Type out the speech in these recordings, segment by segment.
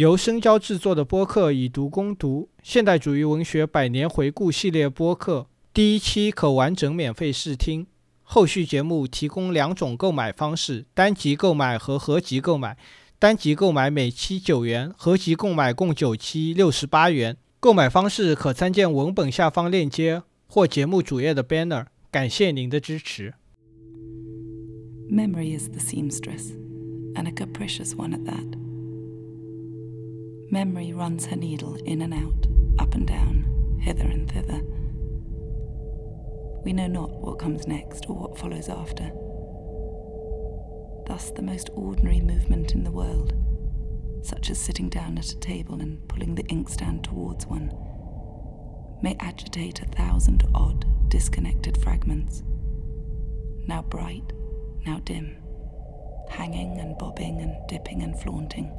由深交制作的播客《以读攻读》现代主义文学百年回顾系列播客，第一期可完整免费试听。后续节目提供两种购买方式：单集购买和合集购买。单集购买每期九元，合集购买共九期，六十八元。购买方式可参见文本下方链接或节目主页的 banner。感谢您的支持。Memory is the seamstress, and a capricious one at that. Memory runs her needle in and out, up and down, hither and thither. We know not what comes next or what follows after. Thus, the most ordinary movement in the world, such as sitting down at a table and pulling the inkstand towards one, may agitate a thousand odd, disconnected fragments, now bright, now dim, hanging and bobbing and dipping and flaunting.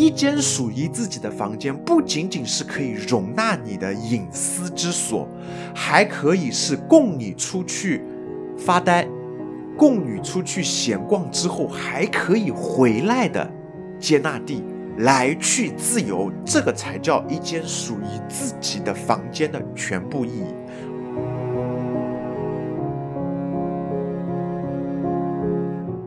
一间属于自己的房间，不仅仅是可以容纳你的隐私之所，还可以是供你出去发呆、供你出去闲逛之后还可以回来的接纳地，来去自由，这个才叫一间属于自己的房间的全部意义。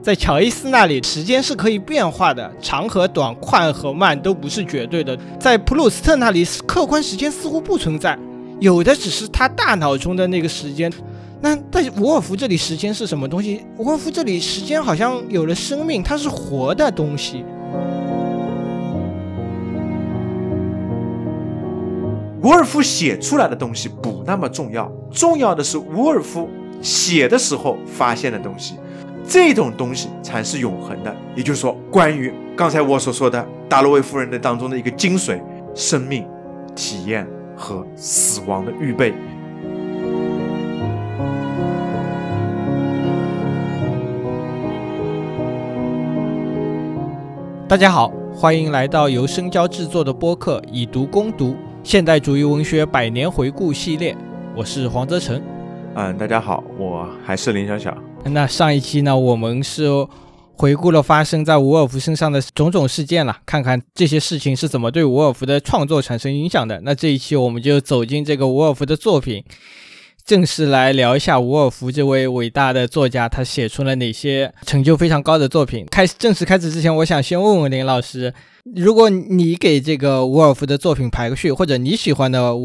在乔伊斯那里，时间是可以变化的，长和短、快和慢都不是绝对的。在普鲁斯特那里，客观时间似乎不存在，有的只是他大脑中的那个时间。那在伍尔夫这里，时间是什么东西？伍尔夫这里，时间好像有了生命，它是活的东西。伍尔夫写出来的东西不那么重要，重要的是伍尔夫写的时候发现的东西。这种东西才是永恒的，也就是说，关于刚才我所说的达洛维夫人的当中的一个精髓：生命、体验和死亡的预备。大家好，欢迎来到由深交制作的播客《以读攻读：现代主义文学百年回顾系列》，我是黄泽成。嗯，大家好，我还是林小小。那上一期呢，我们是回顾了发生在伍尔夫身上的种种事件了，看看这些事情是怎么对伍尔夫的创作产生影响的。那这一期我们就走进这个伍尔夫的作品，正式来聊一下伍尔夫这位伟大的作家，他写出了哪些成就非常高的作品。开始正式开始之前，我想先问问林老师，如果你给这个伍尔夫的作品排个序，或者你喜欢的伍。